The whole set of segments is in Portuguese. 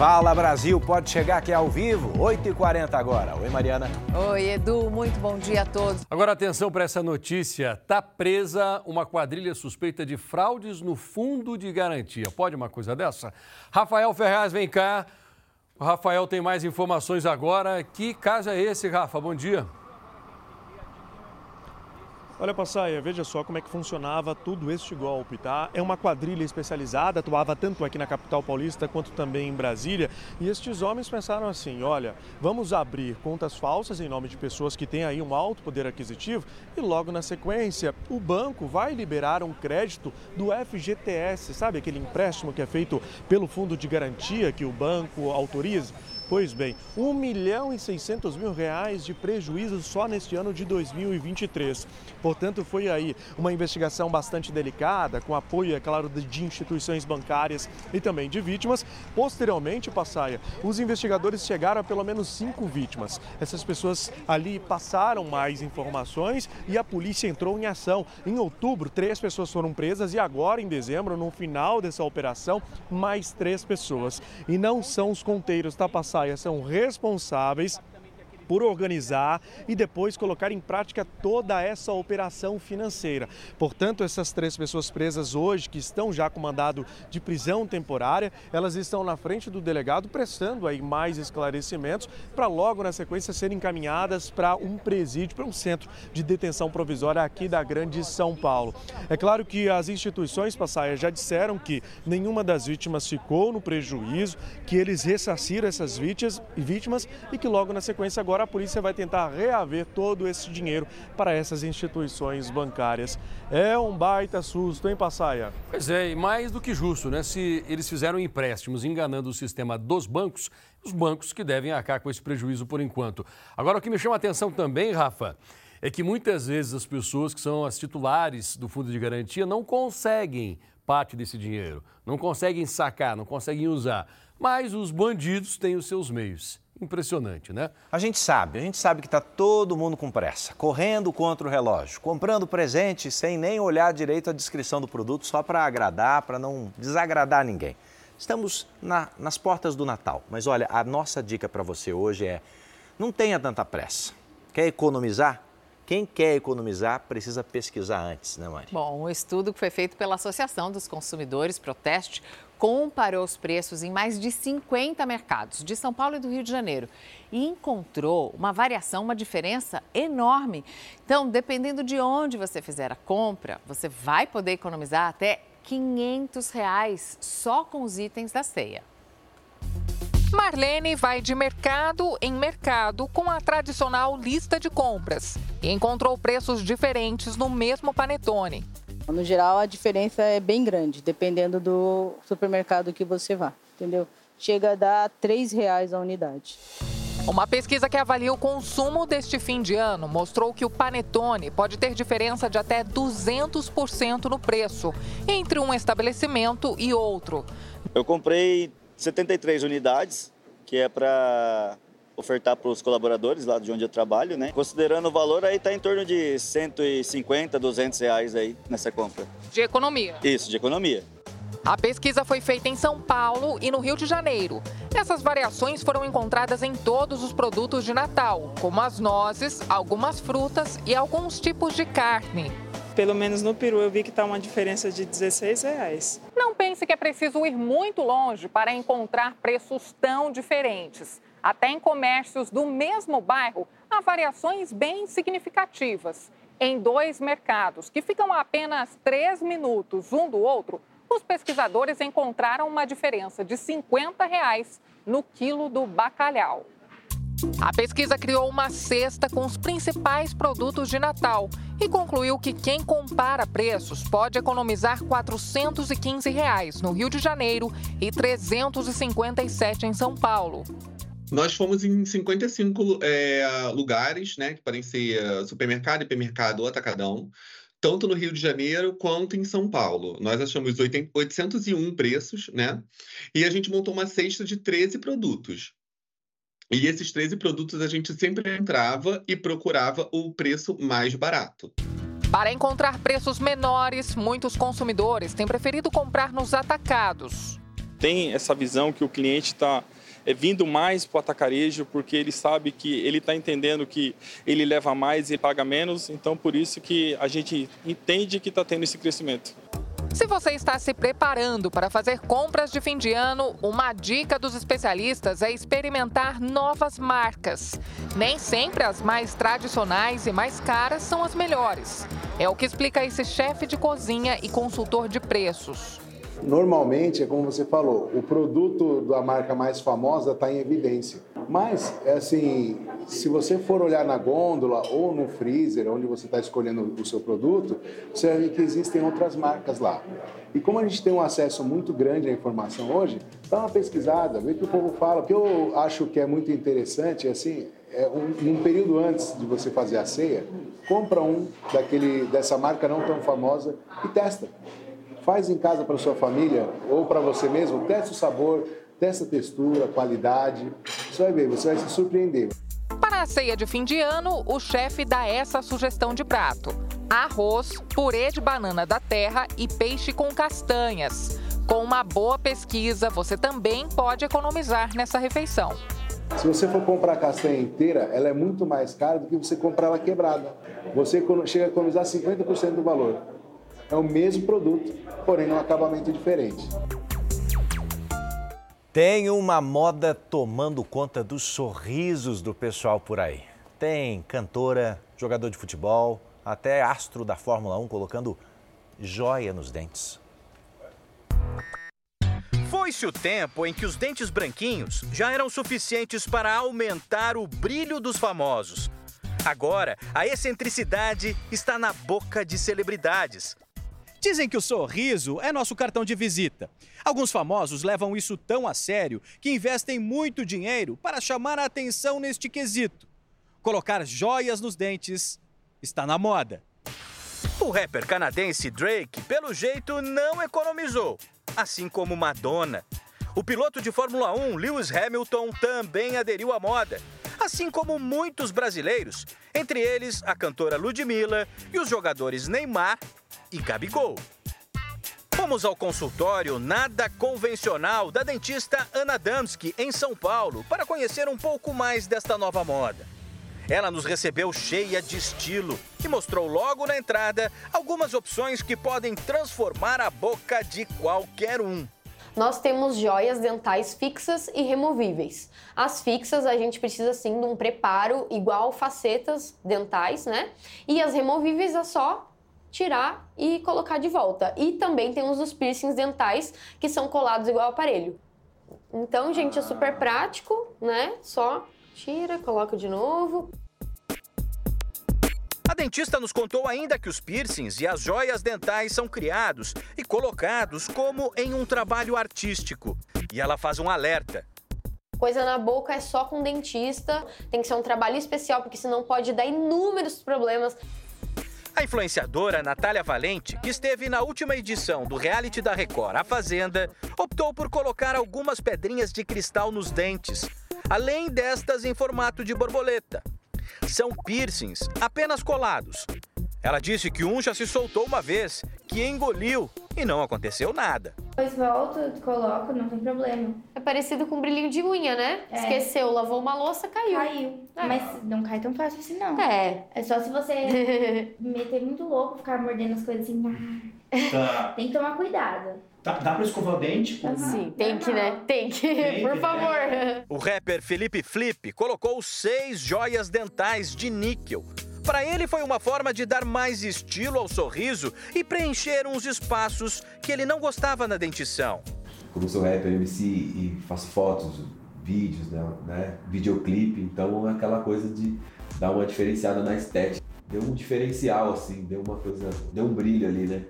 Fala Brasil, pode chegar aqui ao vivo, 8h40 agora. Oi, Mariana. Oi, Edu, muito bom dia a todos. Agora atenção para essa notícia. Tá presa uma quadrilha suspeita de fraudes no fundo de garantia. Pode uma coisa dessa? Rafael Ferraz, vem cá. O Rafael tem mais informações agora. Que caso é esse, Rafa? Bom dia. Olha, Passaia, veja só como é que funcionava tudo este golpe, tá? É uma quadrilha especializada, atuava tanto aqui na capital paulista quanto também em Brasília. E estes homens pensaram assim: olha, vamos abrir contas falsas em nome de pessoas que têm aí um alto poder aquisitivo e logo na sequência o banco vai liberar um crédito do FGTS, sabe aquele empréstimo que é feito pelo fundo de garantia que o banco autoriza? Pois bem, 1 milhão e 600 mil reais de prejuízo só neste ano de 2023. Portanto, foi aí uma investigação bastante delicada, com apoio, é claro, de instituições bancárias e também de vítimas. Posteriormente, Passaia, os investigadores chegaram a pelo menos cinco vítimas. Essas pessoas ali passaram mais informações e a polícia entrou em ação. Em outubro, três pessoas foram presas e agora, em dezembro, no final dessa operação, mais três pessoas. E não são os conteiros, tá, Passaia? São responsáveis por organizar e depois colocar em prática toda essa operação financeira. Portanto, essas três pessoas presas hoje, que estão já com mandado de prisão temporária, elas estão na frente do delegado prestando aí mais esclarecimentos para logo na sequência serem encaminhadas para um presídio, para um centro de detenção provisória aqui da Grande São Paulo. É claro que as instituições Passaia já disseram que nenhuma das vítimas ficou no prejuízo, que eles ressarciram essas vítimas, vítimas e que logo na sequência agora agora a polícia vai tentar reaver todo esse dinheiro para essas instituições bancárias. É um baita susto, hein, Passaia? Pois é, e mais do que justo, né? Se eles fizeram empréstimos enganando o sistema dos bancos, os bancos que devem arcar com esse prejuízo por enquanto. Agora, o que me chama a atenção também, Rafa, é que muitas vezes as pessoas que são as titulares do fundo de garantia não conseguem parte desse dinheiro, não conseguem sacar, não conseguem usar. Mas os bandidos têm os seus meios. Impressionante, né? A gente sabe, a gente sabe que está todo mundo com pressa, correndo contra o relógio, comprando presente sem nem olhar direito a descrição do produto, só para agradar, para não desagradar ninguém. Estamos na, nas portas do Natal, mas olha, a nossa dica para você hoje é: não tenha tanta pressa. Quer economizar? Quem quer economizar precisa pesquisar antes, né, Mari? Bom, um estudo que foi feito pela Associação dos Consumidores Proteste comparou os preços em mais de 50 mercados de São Paulo e do Rio de Janeiro e encontrou uma variação, uma diferença enorme. Então, dependendo de onde você fizer a compra, você vai poder economizar até 500 reais só com os itens da ceia. Marlene vai de mercado em mercado com a tradicional lista de compras e encontrou preços diferentes no mesmo panetone. No geral, a diferença é bem grande, dependendo do supermercado que você vá, entendeu? Chega a dar R$ reais a unidade. Uma pesquisa que avalia o consumo deste fim de ano mostrou que o panetone pode ter diferença de até 200% no preço entre um estabelecimento e outro. Eu comprei 73 unidades, que é para ofertar para os colaboradores lá de onde eu trabalho, né? Considerando o valor, aí está em torno de 150, 200 reais aí nessa compra. De economia? Isso, de economia. A pesquisa foi feita em São Paulo e no Rio de Janeiro. Essas variações foram encontradas em todos os produtos de Natal, como as nozes, algumas frutas e alguns tipos de carne. Pelo menos no peru eu vi que está uma diferença de 16 reais. Não pense que é preciso ir muito longe para encontrar preços tão diferentes. Até em comércios do mesmo bairro, há variações bem significativas. Em dois mercados que ficam a apenas três minutos um do outro, os pesquisadores encontraram uma diferença de 50 reais no quilo do bacalhau. A pesquisa criou uma cesta com os principais produtos de Natal e concluiu que quem compara preços pode economizar 415 reais no Rio de Janeiro e R$ 357 em São Paulo. Nós fomos em 55 é, lugares, né, que podem ser eh, supermercado, hipermercado ou atacadão, tanto no Rio de Janeiro quanto em São Paulo. Nós achamos 801 preços, né? E a gente montou uma cesta de 13 produtos. E esses 13 produtos a gente sempre entrava e procurava o preço mais barato. Para encontrar preços menores, muitos consumidores têm preferido comprar nos atacados. tem essa visão que o cliente está é, vindo mais para o atacarejo, porque ele sabe que ele está entendendo que ele leva mais e paga menos, então por isso que a gente entende que está tendo esse crescimento. Se você está se preparando para fazer compras de fim de ano, uma dica dos especialistas é experimentar novas marcas. Nem sempre as mais tradicionais e mais caras são as melhores. É o que explica esse chefe de cozinha e consultor de preços. Normalmente, é como você falou, o produto da marca mais famosa está em evidência. Mas, é assim, se você for olhar na gôndola ou no freezer, onde você está escolhendo o seu produto, você vai ver que existem outras marcas lá. E como a gente tem um acesso muito grande à informação hoje, dá uma pesquisada, vê o que o povo fala. O que eu acho que é muito interessante, assim, é um, um período antes de você fazer a ceia, compra um daquele, dessa marca não tão famosa e testa. Faz em casa para sua família ou para você mesmo, testa o sabor, testa a textura, a qualidade. Você vai ver, você vai se surpreender. Para a ceia de fim de ano, o chefe dá essa sugestão de prato: arroz, purê de banana da terra e peixe com castanhas. Com uma boa pesquisa, você também pode economizar nessa refeição. Se você for comprar a castanha inteira, ela é muito mais cara do que você comprar ela quebrada. Você chega a economizar 50% do valor. É o mesmo produto, porém num acabamento diferente. Tem uma moda tomando conta dos sorrisos do pessoal por aí. Tem cantora, jogador de futebol, até astro da Fórmula 1 colocando joia nos dentes. Foi-se o tempo em que os dentes branquinhos já eram suficientes para aumentar o brilho dos famosos. Agora, a excentricidade está na boca de celebridades. Dizem que o sorriso é nosso cartão de visita. Alguns famosos levam isso tão a sério que investem muito dinheiro para chamar a atenção neste quesito. Colocar joias nos dentes está na moda. O rapper canadense Drake, pelo jeito, não economizou, assim como Madonna. O piloto de Fórmula 1, Lewis Hamilton, também aderiu à moda, assim como muitos brasileiros, entre eles a cantora Ludmilla e os jogadores Neymar e Gabigol. Fomos ao consultório nada convencional da dentista Ana Damski, em São Paulo, para conhecer um pouco mais desta nova moda. Ela nos recebeu cheia de estilo e mostrou logo na entrada algumas opções que podem transformar a boca de qualquer um. Nós temos joias dentais fixas e removíveis. As fixas a gente precisa sim de um preparo igual facetas dentais, né? E as removíveis é só tirar e colocar de volta. E também temos os piercings dentais que são colados igual ao aparelho. Então, gente, é super prático, né? Só tira, coloca de novo. Dentista nos contou ainda que os piercings e as joias dentais são criados e colocados como em um trabalho artístico. E ela faz um alerta. Coisa na boca é só com dentista, tem que ser um trabalho especial, porque senão pode dar inúmeros problemas. A influenciadora Natália Valente, que esteve na última edição do reality da Record, A Fazenda, optou por colocar algumas pedrinhas de cristal nos dentes, além destas em formato de borboleta. São piercings apenas colados. Ela disse que um já se soltou uma vez, que engoliu e não aconteceu nada. Depois volto, coloco, não tem problema. É parecido com um brilhinho de unha, né? É. Esqueceu, lavou uma louça, caiu. Caiu. É. Mas não cai tão fácil assim, não. É. É só se você meter muito louco, ficar mordendo as coisas assim. Tá. Tem que tomar cuidado. Dá, dá pra escovar o dente? Sim, tem que, né? Tem que, tem por que, favor. Né? O rapper Felipe Flip colocou seis joias dentais de níquel para ele foi uma forma de dar mais estilo ao sorriso e preencher uns espaços que ele não gostava na dentição. Como sou rapper, MC e faço fotos, vídeos, né, né, videoclipe, então é aquela coisa de dar uma diferenciada na estética. Deu um diferencial assim, deu uma coisa, deu um brilho ali, né?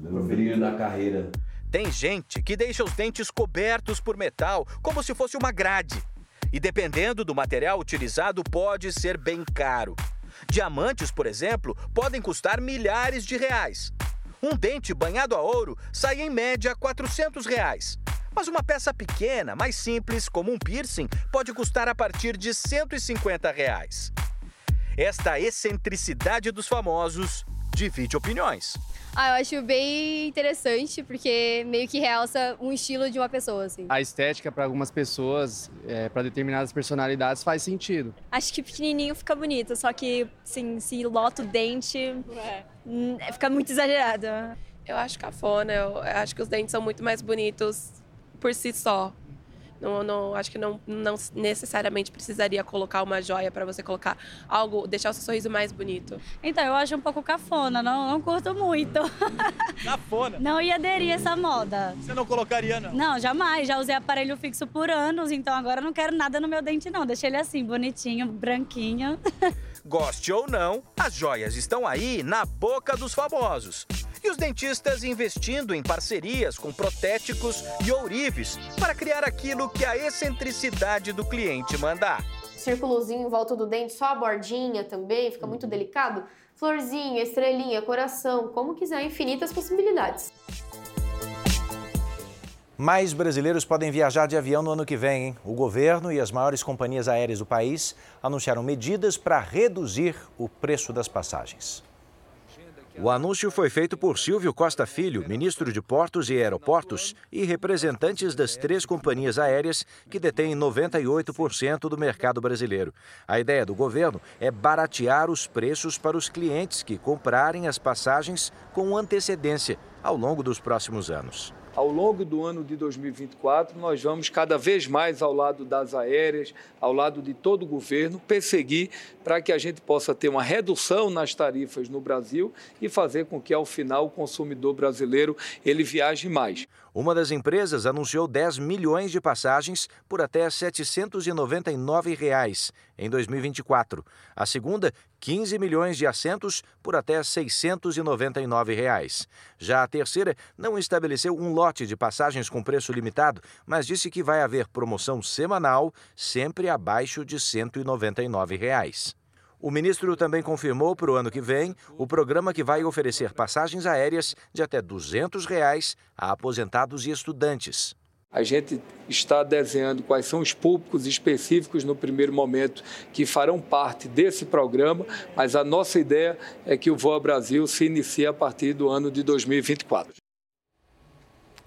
Deu um brilho na carreira. Tem gente que deixa os dentes cobertos por metal, como se fosse uma grade. E dependendo do material utilizado, pode ser bem caro. Diamantes, por exemplo, podem custar milhares de reais. Um dente banhado a ouro sai em média 400 reais. Mas uma peça pequena, mais simples, como um piercing, pode custar a partir de 150 reais. Esta excentricidade dos famosos divide opiniões. Ah, eu acho bem interessante, porque meio que realça um estilo de uma pessoa, assim. A estética para algumas pessoas, é, para determinadas personalidades, faz sentido. Acho que pequenininho fica bonito, só que, assim, se lota o dente, é. fica muito exagerado. Eu acho cafona, eu acho que os dentes são muito mais bonitos por si só. Não, não, acho que não, não necessariamente precisaria colocar uma joia para você colocar algo, deixar o seu sorriso mais bonito. Então, eu acho um pouco cafona, não, não curto muito. Cafona? Não ia aderir a essa moda. Você não colocaria, não? Não, jamais. Já usei aparelho fixo por anos, então agora não quero nada no meu dente, não. Deixei ele assim, bonitinho, branquinho. Goste ou não, as joias estão aí na boca dos famosos. E os dentistas investindo em parcerias com protéticos e ourives para criar aquilo que a excentricidade do cliente mandar. Círculozinho em volta do dente, só a bordinha também, fica muito delicado. Florzinha, estrelinha, coração, como quiser, infinitas possibilidades. Mais brasileiros podem viajar de avião no ano que vem. Hein? O governo e as maiores companhias aéreas do país anunciaram medidas para reduzir o preço das passagens. O anúncio foi feito por Silvio Costa Filho, ministro de Portos e Aeroportos, e representantes das três companhias aéreas que detêm 98% do mercado brasileiro. A ideia do governo é baratear os preços para os clientes que comprarem as passagens com antecedência ao longo dos próximos anos ao longo do ano de 2024, nós vamos cada vez mais ao lado das aéreas, ao lado de todo o governo, perseguir para que a gente possa ter uma redução nas tarifas no Brasil e fazer com que, ao final, o consumidor brasileiro ele viaje mais. Uma das empresas anunciou 10 milhões de passagens por até 799 reais em 2024. A segunda, 15 milhões de assentos por até 699 reais. Já a terceira não estabeleceu um lote de passagens com preço limitado, mas disse que vai haver promoção semanal, sempre abaixo de 199 reais. O ministro também confirmou para o ano que vem o programa que vai oferecer passagens aéreas de até 200 reais a aposentados e estudantes. A gente está desenhando quais são os públicos específicos no primeiro momento que farão parte desse programa, mas a nossa ideia é que o Voa Brasil se inicie a partir do ano de 2024.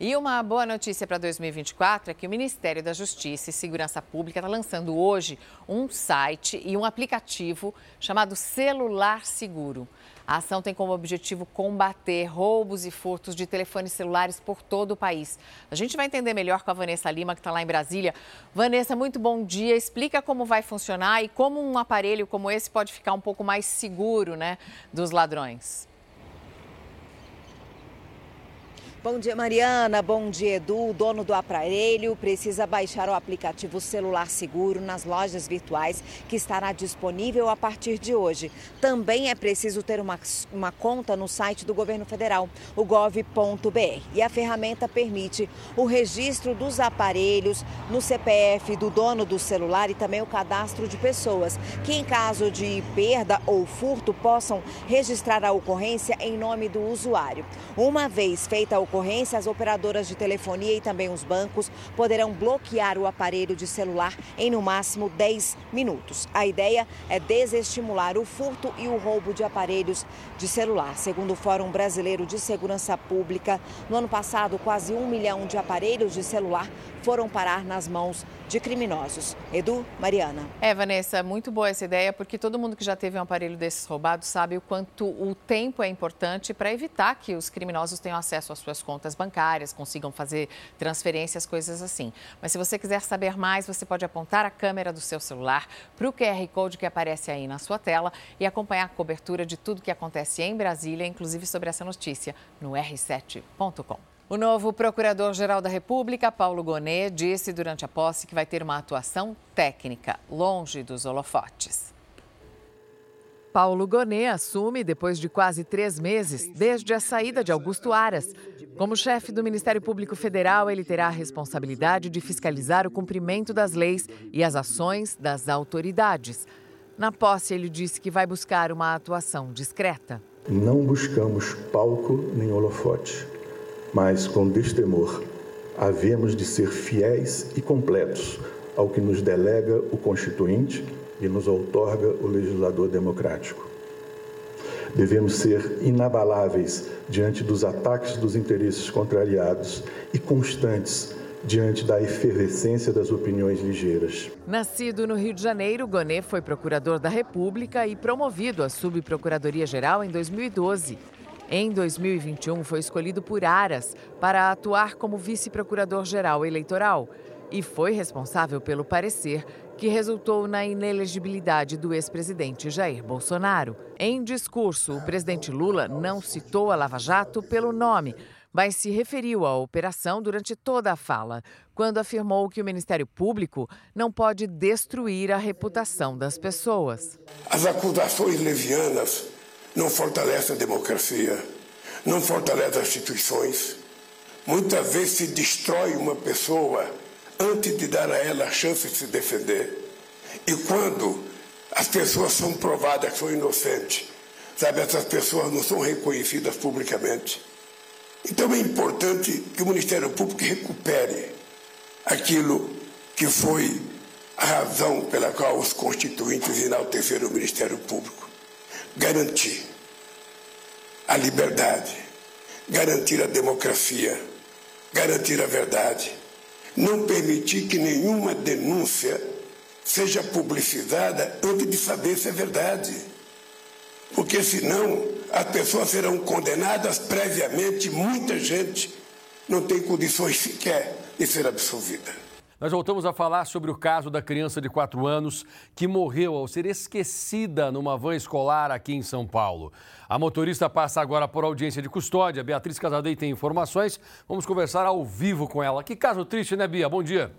E uma boa notícia para 2024 é que o Ministério da Justiça e Segurança Pública está lançando hoje um site e um aplicativo chamado Celular Seguro. A ação tem como objetivo combater roubos e furtos de telefones celulares por todo o país. A gente vai entender melhor com a Vanessa Lima, que está lá em Brasília. Vanessa, muito bom dia. Explica como vai funcionar e como um aparelho como esse pode ficar um pouco mais seguro né, dos ladrões. Bom dia, Mariana. Bom dia, Edu. O dono do aparelho precisa baixar o aplicativo Celular Seguro nas lojas virtuais, que estará disponível a partir de hoje. Também é preciso ter uma, uma conta no site do governo federal, o gov.br. E a ferramenta permite o registro dos aparelhos no CPF do dono do celular e também o cadastro de pessoas, que em caso de perda ou furto possam registrar a ocorrência em nome do usuário. Uma vez feita a ocorrência, as operadoras de telefonia e também os bancos poderão bloquear o aparelho de celular em no máximo 10 minutos. A ideia é desestimular o furto e o roubo de aparelhos de celular. Segundo o Fórum Brasileiro de Segurança Pública, no ano passado, quase um milhão de aparelhos de celular foram parar nas mãos de criminosos. Edu, Mariana. É, Vanessa, muito boa essa ideia, porque todo mundo que já teve um aparelho desses roubados sabe o quanto o tempo é importante para evitar que os criminosos tenham acesso às suas contas bancárias, consigam fazer transferências, coisas assim. Mas se você quiser saber mais, você pode apontar a câmera do seu celular para o QR Code que aparece aí na sua tela e acompanhar a cobertura de tudo que acontece em Brasília, inclusive sobre essa notícia, no r7.com. O novo Procurador-Geral da República, Paulo Gonet, disse durante a posse que vai ter uma atuação técnica, longe dos holofotes. Paulo Gonet assume depois de quase três meses, desde a saída de Augusto Aras. Como chefe do Ministério Público Federal, ele terá a responsabilidade de fiscalizar o cumprimento das leis e as ações das autoridades. Na posse, ele disse que vai buscar uma atuação discreta. Não buscamos palco nem holofote mas com destemor, havemos de ser fiéis e completos ao que nos delega o Constituinte nos outorga o legislador democrático. Devemos ser inabaláveis diante dos ataques dos interesses contrariados e constantes diante da efervescência das opiniões ligeiras. Nascido no Rio de Janeiro, Gonê foi procurador da República e promovido à subprocuradoria-geral em 2012. Em 2021, foi escolhido por Aras para atuar como vice-procurador-geral eleitoral e foi responsável pelo parecer que resultou na inelegibilidade do ex-presidente Jair Bolsonaro. Em discurso, o presidente Lula não citou a Lava Jato pelo nome, mas se referiu à operação durante toda a fala, quando afirmou que o Ministério Público não pode destruir a reputação das pessoas. As acusações levianas não fortalecem a democracia, não fortalecem as instituições. Muitas vezes se destrói uma pessoa antes de dar a ela a chance de se defender. E quando as pessoas são provadas que são inocentes, sabe, essas pessoas não são reconhecidas publicamente. Então é importante que o Ministério Público recupere aquilo que foi a razão pela qual os constituintes enalteceram o Ministério Público. Garantir a liberdade, garantir a democracia, garantir a verdade não permitir que nenhuma denúncia seja publicizada antes de saber se é verdade. Porque senão as pessoas serão condenadas previamente, muita gente não tem condições sequer de ser absolvida. Nós voltamos a falar sobre o caso da criança de 4 anos que morreu ao ser esquecida numa van escolar aqui em São Paulo. A motorista passa agora por audiência de custódia. Beatriz Casadei tem informações. Vamos conversar ao vivo com ela. Que caso triste, né, Bia? Bom dia.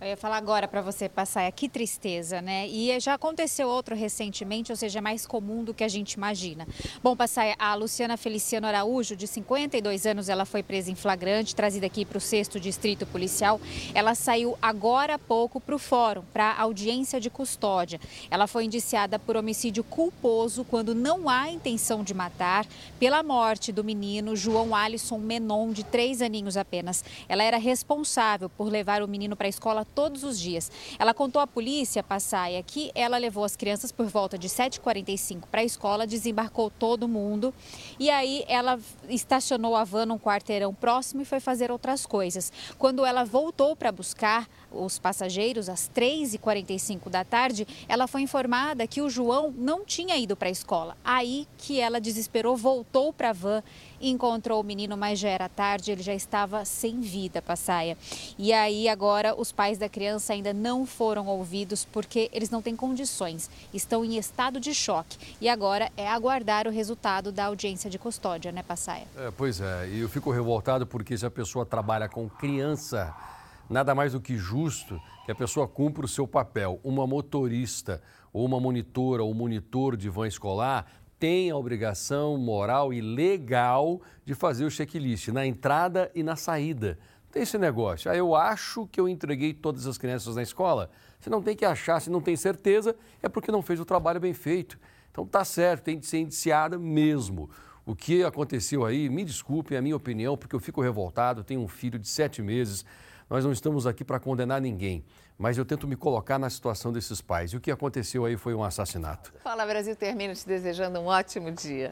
Eu ia falar agora para você passar, que tristeza, né? E já aconteceu outro recentemente, ou seja, é mais comum do que a gente imagina. Bom, passar a Luciana Feliciano Araújo, de 52 anos, ela foi presa em flagrante, trazida aqui para o sexto distrito policial. Ela saiu agora há pouco para o fórum, para audiência de custódia. Ela foi indiciada por homicídio culposo quando não há intenção de matar, pela morte do menino João Alisson Menon, de três aninhos apenas. Ela era responsável por levar o menino para a escola todos os dias. Ela contou à polícia, Passaia, que ela levou as crianças por volta de 7h45 para a escola, desembarcou todo mundo e aí ela estacionou a van num quarteirão próximo e foi fazer outras coisas. Quando ela voltou para buscar os passageiros às 3h45 da tarde, ela foi informada que o João não tinha ido para a escola. Aí que ela desesperou, voltou para a van encontrou o menino, mas já era tarde, ele já estava sem vida, Passaia. E aí agora os pais da criança ainda não foram ouvidos porque eles não têm condições, estão em estado de choque. E agora é aguardar o resultado da audiência de custódia, né, Passaia? É, pois é, e eu fico revoltado porque se a pessoa trabalha com criança, nada mais do que justo que a pessoa cumpra o seu papel. Uma motorista ou uma monitora ou monitor de van escolar tem a obrigação moral e legal de fazer o checklist na entrada e na saída. Tem esse negócio. Ah, eu acho que eu entreguei todas as crianças na escola. Você não tem que achar, se não tem certeza, é porque não fez o trabalho bem feito. Então tá certo, tem de ser indiciada mesmo. O que aconteceu aí, me desculpem, é a minha opinião, porque eu fico revoltado, tenho um filho de sete meses. Nós não estamos aqui para condenar ninguém mas eu tento me colocar na situação desses pais. E o que aconteceu aí foi um assassinato. Fala Brasil termina te desejando um ótimo dia.